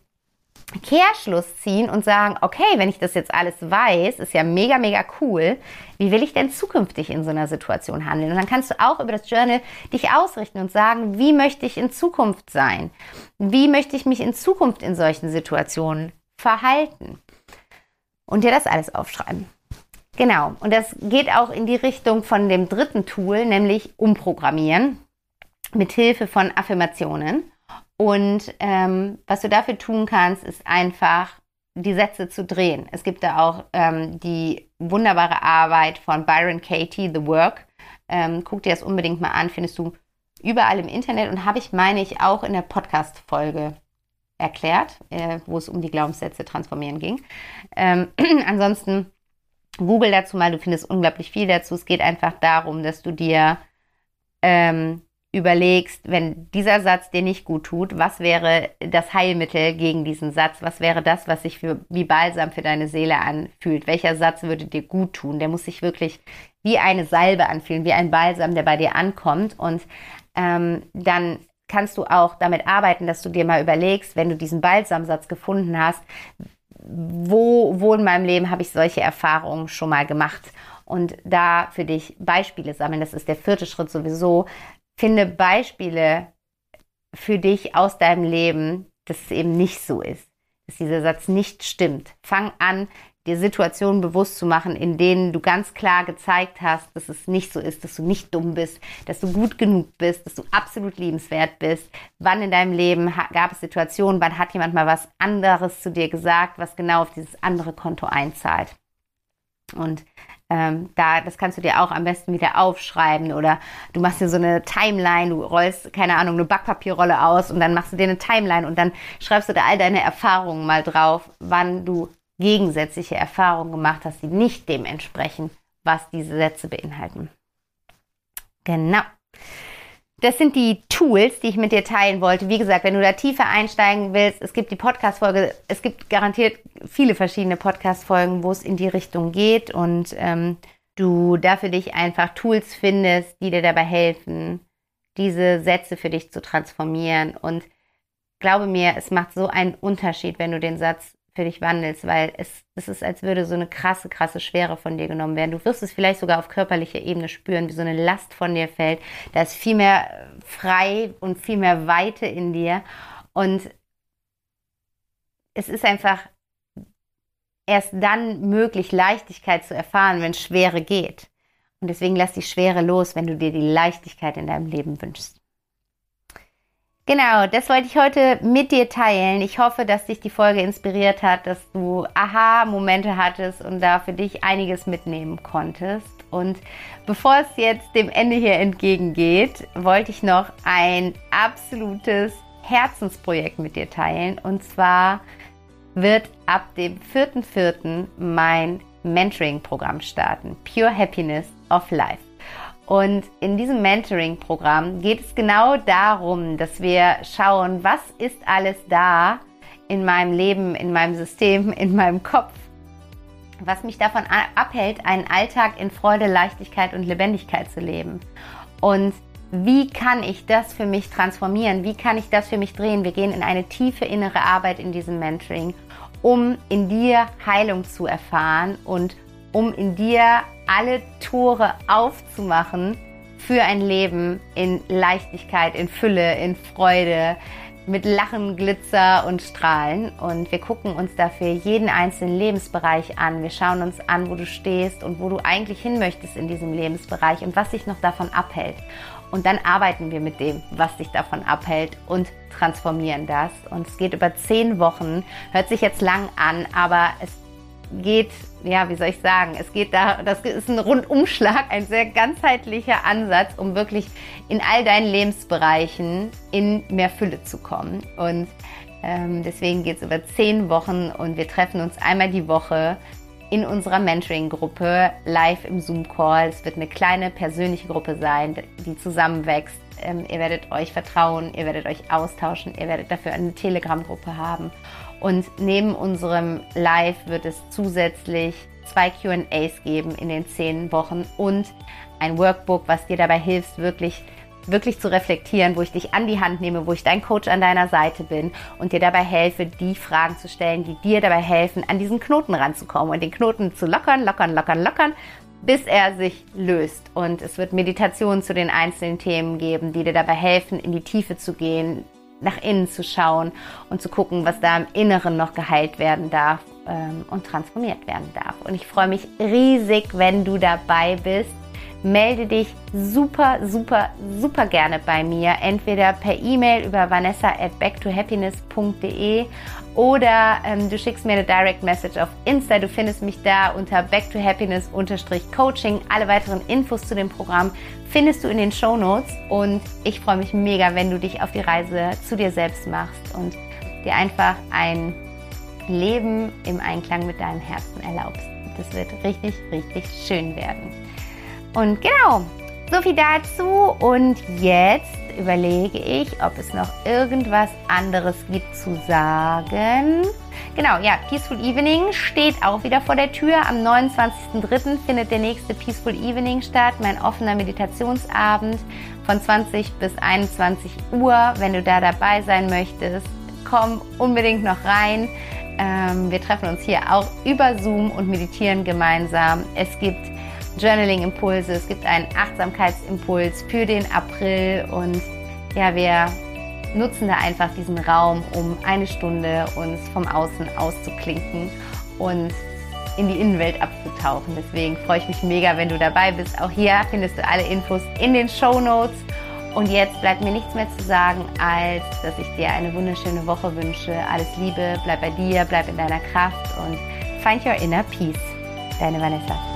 Speaker 1: Kehrschluss ziehen und sagen, okay, wenn ich das jetzt alles weiß, ist ja mega, mega cool. Wie will ich denn zukünftig in so einer Situation handeln? Und dann kannst du auch über das Journal dich ausrichten und sagen, wie möchte ich in Zukunft sein? Wie möchte ich mich in Zukunft in solchen Situationen verhalten? Und dir das alles aufschreiben. Genau. Und das geht auch in die Richtung von dem dritten Tool, nämlich umprogrammieren mit Hilfe von Affirmationen. Und ähm, was du dafür tun kannst, ist einfach die Sätze zu drehen. Es gibt da auch ähm, die wunderbare Arbeit von Byron Katie, The Work. Ähm, guck dir das unbedingt mal an, findest du überall im Internet und habe ich, meine ich, auch in der Podcast-Folge erklärt, äh, wo es um die Glaubenssätze transformieren ging. Ähm, ansonsten google dazu mal, du findest unglaublich viel dazu. Es geht einfach darum, dass du dir ähm, überlegst, wenn dieser Satz dir nicht gut tut, was wäre das Heilmittel gegen diesen Satz? Was wäre das, was sich für, wie Balsam für deine Seele anfühlt? Welcher Satz würde dir gut tun? Der muss sich wirklich wie eine Salbe anfühlen, wie ein Balsam, der bei dir ankommt. Und ähm, dann kannst du auch damit arbeiten, dass du dir mal überlegst, wenn du diesen Balsamsatz gefunden hast, wo, wo in meinem Leben habe ich solche Erfahrungen schon mal gemacht? Und da für dich Beispiele sammeln, das ist der vierte Schritt sowieso, Finde Beispiele für dich aus deinem Leben, dass es eben nicht so ist, dass dieser Satz nicht stimmt. Fang an, dir Situationen bewusst zu machen, in denen du ganz klar gezeigt hast, dass es nicht so ist, dass du nicht dumm bist, dass du gut genug bist, dass du absolut liebenswert bist. Wann in deinem Leben gab es Situationen, wann hat jemand mal was anderes zu dir gesagt, was genau auf dieses andere Konto einzahlt. Und ähm, da, das kannst du dir auch am besten wieder aufschreiben oder du machst dir so eine Timeline, du rollst, keine Ahnung, eine Backpapierrolle aus und dann machst du dir eine Timeline und dann schreibst du da all deine Erfahrungen mal drauf, wann du gegensätzliche Erfahrungen gemacht hast, die nicht dem entsprechen, was diese Sätze beinhalten. Genau. Das sind die Tools, die ich mit dir teilen wollte. Wie gesagt, wenn du da tiefer einsteigen willst, es gibt die Podcast-Folge, es gibt garantiert viele verschiedene Podcast-Folgen, wo es in die Richtung geht und ähm, du da für dich einfach Tools findest, die dir dabei helfen, diese Sätze für dich zu transformieren. Und glaube mir, es macht so einen Unterschied, wenn du den Satz für dich wandelst, weil es, es ist, als würde so eine krasse, krasse Schwere von dir genommen werden. Du wirst es vielleicht sogar auf körperlicher Ebene spüren, wie so eine Last von dir fällt. Da ist viel mehr frei und viel mehr Weite in dir. Und es ist einfach erst dann möglich, Leichtigkeit zu erfahren, wenn Schwere geht. Und deswegen lass die Schwere los, wenn du dir die Leichtigkeit in deinem Leben wünschst. Genau, das wollte ich heute mit dir teilen. Ich hoffe, dass dich die Folge inspiriert hat, dass du Aha-Momente hattest und da für dich einiges mitnehmen konntest. Und bevor es jetzt dem Ende hier entgegengeht, wollte ich noch ein absolutes Herzensprojekt mit dir teilen. Und zwar wird ab dem 4.4. mein Mentoring-Programm starten. Pure Happiness of Life. Und in diesem Mentoring-Programm geht es genau darum, dass wir schauen, was ist alles da in meinem Leben, in meinem System, in meinem Kopf, was mich davon abhält, einen Alltag in Freude, Leichtigkeit und Lebendigkeit zu leben. Und wie kann ich das für mich transformieren? Wie kann ich das für mich drehen? Wir gehen in eine tiefe innere Arbeit in diesem Mentoring, um in dir Heilung zu erfahren und um in dir alle Tore aufzumachen für ein Leben in Leichtigkeit, in Fülle, in Freude, mit Lachen, Glitzer und Strahlen. Und wir gucken uns dafür jeden einzelnen Lebensbereich an. Wir schauen uns an, wo du stehst und wo du eigentlich hin möchtest in diesem Lebensbereich und was dich noch davon abhält. Und dann arbeiten wir mit dem, was dich davon abhält und transformieren das. Und es geht über zehn Wochen. Hört sich jetzt lang an, aber es geht, ja, wie soll ich sagen, es geht da, das ist ein Rundumschlag, ein sehr ganzheitlicher Ansatz, um wirklich in all deinen Lebensbereichen in mehr Fülle zu kommen. Und ähm, deswegen geht es über zehn Wochen und wir treffen uns einmal die Woche in unserer Mentoring-Gruppe live im Zoom-Call. Es wird eine kleine persönliche Gruppe sein, die zusammenwächst. Ähm, ihr werdet euch vertrauen, ihr werdet euch austauschen, ihr werdet dafür eine Telegram-Gruppe haben. Und neben unserem Live wird es zusätzlich zwei QAs geben in den zehn Wochen und ein Workbook, was dir dabei hilft, wirklich wirklich zu reflektieren, wo ich dich an die Hand nehme, wo ich dein Coach an deiner Seite bin und dir dabei helfe, die Fragen zu stellen, die dir dabei helfen, an diesen Knoten ranzukommen und den Knoten zu lockern, lockern, lockern, lockern, bis er sich löst. Und es wird Meditationen zu den einzelnen Themen geben, die dir dabei helfen, in die Tiefe zu gehen, nach innen zu schauen und zu gucken, was da im Inneren noch geheilt werden darf ähm, und transformiert werden darf. Und ich freue mich riesig, wenn du dabei bist. Melde dich super, super, super gerne bei mir. Entweder per E-Mail über vanessa at backtohappiness.de oder ähm, du schickst mir eine Direct Message auf Insta. Du findest mich da unter backtohappiness-coaching. Alle weiteren Infos zu dem Programm findest du in den Show Notes und ich freue mich mega, wenn du dich auf die Reise zu dir selbst machst und dir einfach ein Leben im Einklang mit deinem Herzen erlaubst. Das wird richtig, richtig schön werden. Und genau, so viel dazu. Und jetzt überlege ich, ob es noch irgendwas anderes gibt zu sagen. Genau, ja, Peaceful Evening steht auch wieder vor der Tür. Am 29.03. findet der nächste Peaceful Evening statt, mein offener Meditationsabend von 20 bis 21 Uhr. Wenn du da dabei sein möchtest, komm unbedingt noch rein. Ähm, wir treffen uns hier auch über Zoom und meditieren gemeinsam. Es gibt Journaling-Impulse, es gibt einen Achtsamkeitsimpuls für den April und ja, wir nutzen da einfach diesen Raum, um eine Stunde uns vom Außen auszuklinken und in die Innenwelt abzutauchen. Deswegen freue ich mich mega, wenn du dabei bist. Auch hier findest du alle Infos in den Show Notes. Und jetzt bleibt mir nichts mehr zu sagen, als dass ich dir eine wunderschöne Woche wünsche. Alles Liebe, bleib bei dir, bleib in deiner Kraft und find your inner peace. Deine Vanessa.